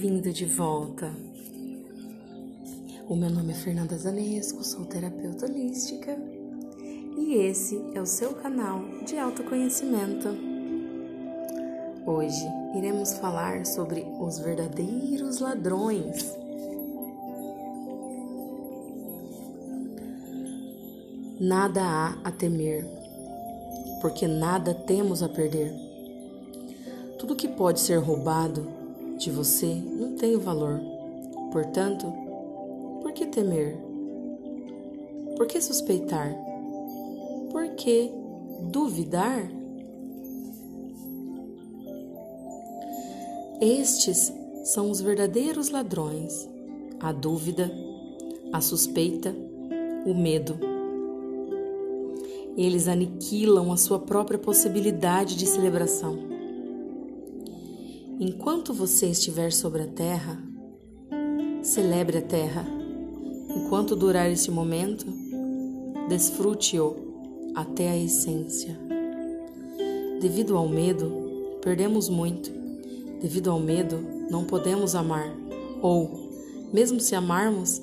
bem-vindo de volta. O meu nome é Fernanda Zanesco, sou terapeuta holística e esse é o seu canal de autoconhecimento. Hoje iremos falar sobre os verdadeiros ladrões. Nada há a temer, porque nada temos a perder. Tudo que pode ser roubado de você não tem valor. Portanto, por que temer? Por que suspeitar? Por que duvidar? Estes são os verdadeiros ladrões: a dúvida, a suspeita, o medo. Eles aniquilam a sua própria possibilidade de celebração. Enquanto você estiver sobre a terra, celebre a terra. Enquanto durar esse momento, desfrute-o até a essência. Devido ao medo, perdemos muito. Devido ao medo, não podemos amar. Ou, mesmo se amarmos,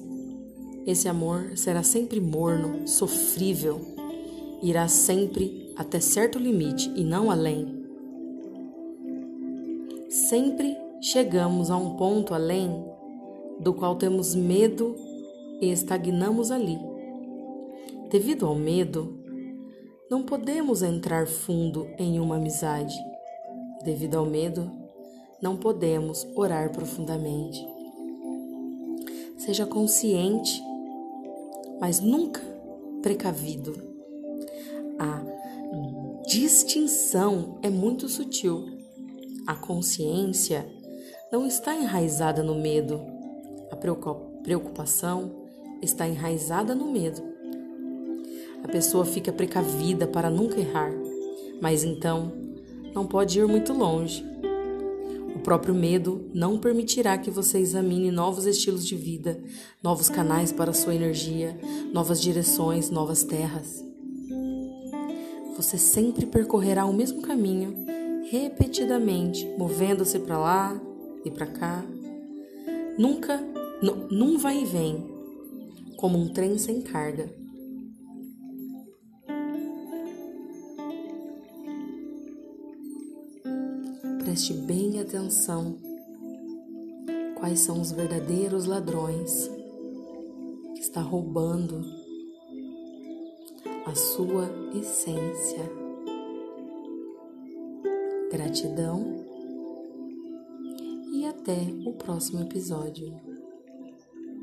esse amor será sempre morno, sofrível, irá sempre até certo limite e não além. Sempre chegamos a um ponto além do qual temos medo e estagnamos ali. Devido ao medo, não podemos entrar fundo em uma amizade. Devido ao medo, não podemos orar profundamente. Seja consciente, mas nunca precavido. A distinção é muito sutil a consciência não está enraizada no medo. A preocupação está enraizada no medo. A pessoa fica precavida para nunca errar, mas então não pode ir muito longe. O próprio medo não permitirá que você examine novos estilos de vida, novos canais para sua energia, novas direções, novas terras. Você sempre percorrerá o mesmo caminho repetidamente, movendo-se para lá e para cá. Nunca, num vai e vem, como um trem sem carga. Preste bem atenção quais são os verdadeiros ladrões que está roubando a sua essência. Gratidão e até o próximo episódio.